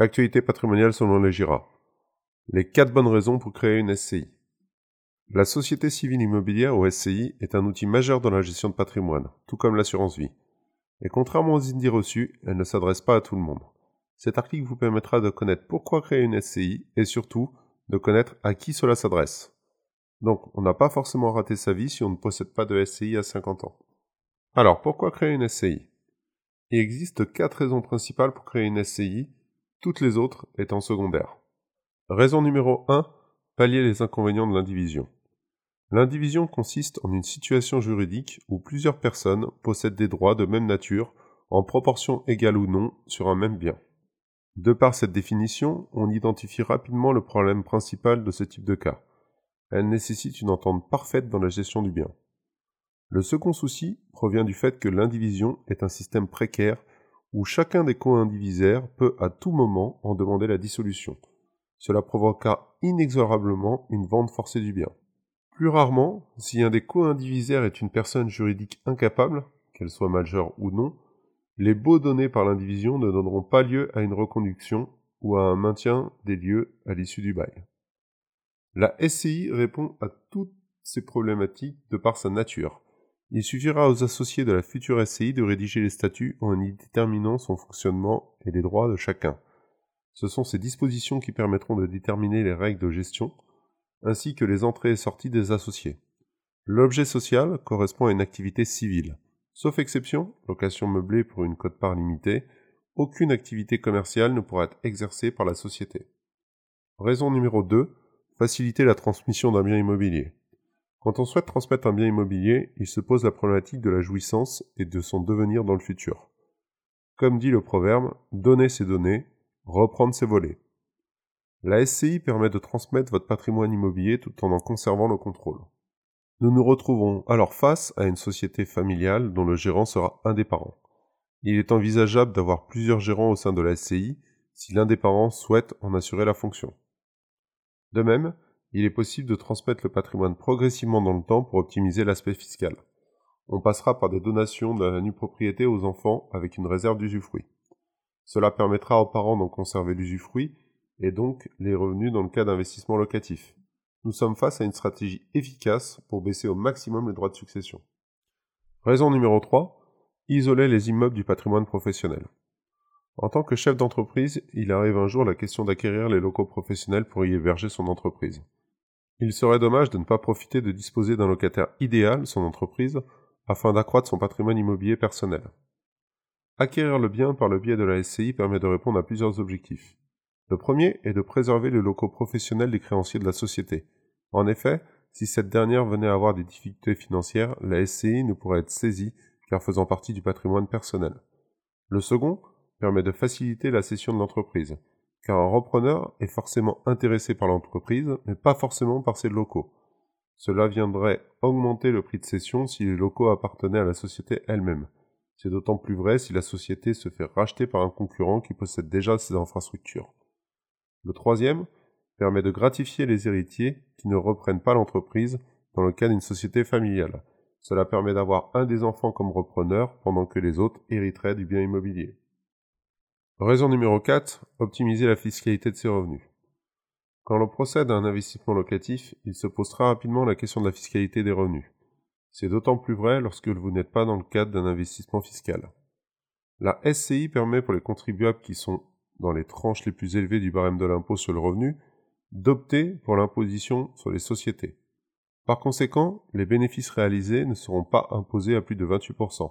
L'actualité patrimoniale selon les GIRA. Les quatre bonnes raisons pour créer une SCI. La société civile immobilière ou SCI est un outil majeur dans la gestion de patrimoine, tout comme l'assurance vie. Et contrairement aux idées reçues, elle ne s'adresse pas à tout le monde. Cet article vous permettra de connaître pourquoi créer une SCI et surtout de connaître à qui cela s'adresse. Donc, on n'a pas forcément raté sa vie si on ne possède pas de SCI à 50 ans. Alors, pourquoi créer une SCI Il existe quatre raisons principales pour créer une SCI, toutes les autres étant secondaires. Raison numéro 1, pallier les inconvénients de l'indivision. L'indivision consiste en une situation juridique où plusieurs personnes possèdent des droits de même nature, en proportion égale ou non, sur un même bien. De par cette définition, on identifie rapidement le problème principal de ce type de cas. Elle nécessite une entente parfaite dans la gestion du bien. Le second souci provient du fait que l'indivision est un système précaire où chacun des co-indivisaires peut à tout moment en demander la dissolution. Cela provoqua inexorablement une vente forcée du bien. Plus rarement, si un des co-indivisaires est une personne juridique incapable, qu'elle soit majeure ou non, les baux donnés par l'indivision ne donneront pas lieu à une reconduction ou à un maintien des lieux à l'issue du bail. La SCI répond à toutes ces problématiques de par sa nature. Il suffira aux associés de la future SCI de rédiger les statuts en y déterminant son fonctionnement et les droits de chacun. Ce sont ces dispositions qui permettront de déterminer les règles de gestion, ainsi que les entrées et sorties des associés. L'objet social correspond à une activité civile. Sauf exception, location meublée pour une cote-part limitée, aucune activité commerciale ne pourra être exercée par la société. Raison numéro 2. Faciliter la transmission d'un bien immobilier. Quand on souhaite transmettre un bien immobilier, il se pose la problématique de la jouissance et de son devenir dans le futur. Comme dit le proverbe, donner ses données, reprendre ses volets. La SCI permet de transmettre votre patrimoine immobilier tout en en conservant le contrôle. Nous nous retrouvons alors face à une société familiale dont le gérant sera un des parents. Il est envisageable d'avoir plusieurs gérants au sein de la SCI si l'un des parents souhaite en assurer la fonction. De même, il est possible de transmettre le patrimoine progressivement dans le temps pour optimiser l'aspect fiscal. On passera par des donations de la nue propriété aux enfants avec une réserve d'usufruit. Cela permettra aux parents d'en conserver l'usufruit et donc les revenus dans le cas d'investissement locatif. Nous sommes face à une stratégie efficace pour baisser au maximum les droits de succession. Raison numéro 3. Isoler les immeubles du patrimoine professionnel. En tant que chef d'entreprise, il arrive un jour la question d'acquérir les locaux professionnels pour y héberger son entreprise. Il serait dommage de ne pas profiter de disposer d'un locataire idéal, son entreprise, afin d'accroître son patrimoine immobilier personnel. Acquérir le bien par le biais de la SCI permet de répondre à plusieurs objectifs. Le premier est de préserver les locaux professionnels des créanciers de la société. En effet, si cette dernière venait à avoir des difficultés financières, la SCI ne pourrait être saisie car faisant partie du patrimoine personnel. Le second permet de faciliter la cession de l'entreprise, car un repreneur est forcément intéressé par l'entreprise, mais pas forcément par ses locaux. Cela viendrait augmenter le prix de cession si les locaux appartenaient à la société elle-même. C'est d'autant plus vrai si la société se fait racheter par un concurrent qui possède déjà ses infrastructures. Le troisième permet de gratifier les héritiers qui ne reprennent pas l'entreprise dans le cas d'une société familiale. Cela permet d'avoir un des enfants comme repreneur pendant que les autres hériteraient du bien immobilier. Raison numéro 4. Optimiser la fiscalité de ses revenus. Quand l'on procède à un investissement locatif, il se pose très rapidement la question de la fiscalité des revenus. C'est d'autant plus vrai lorsque vous n'êtes pas dans le cadre d'un investissement fiscal. La SCI permet pour les contribuables qui sont dans les tranches les plus élevées du barème de l'impôt sur le revenu, d'opter pour l'imposition sur les sociétés. Par conséquent, les bénéfices réalisés ne seront pas imposés à plus de 28%.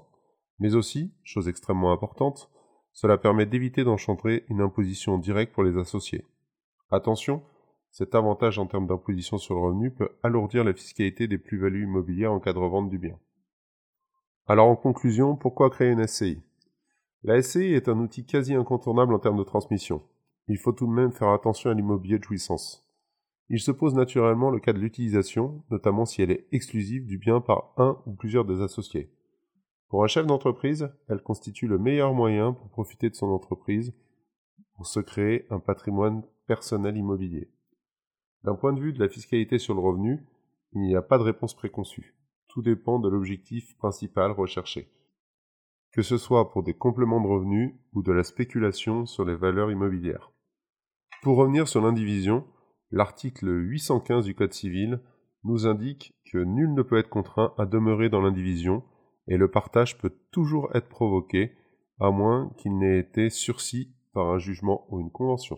Mais aussi, chose extrêmement importante, cela permet d'éviter d'enchanter une imposition directe pour les associés. Attention, cet avantage en termes d'imposition sur le revenu peut alourdir la fiscalité des plus-values immobilières en cas de revente du bien. Alors en conclusion, pourquoi créer une SCI la SCI est un outil quasi incontournable en termes de transmission. Il faut tout de même faire attention à l'immobilier de jouissance. Il se pose naturellement le cas de l'utilisation, notamment si elle est exclusive du bien par un ou plusieurs des associés. Pour un chef d'entreprise, elle constitue le meilleur moyen pour profiter de son entreprise, pour se créer un patrimoine personnel immobilier. D'un point de vue de la fiscalité sur le revenu, il n'y a pas de réponse préconçue. Tout dépend de l'objectif principal recherché que ce soit pour des compléments de revenus ou de la spéculation sur les valeurs immobilières. Pour revenir sur l'indivision, l'article 815 du Code civil nous indique que nul ne peut être contraint à demeurer dans l'indivision et le partage peut toujours être provoqué à moins qu'il n'ait été sursis par un jugement ou une convention.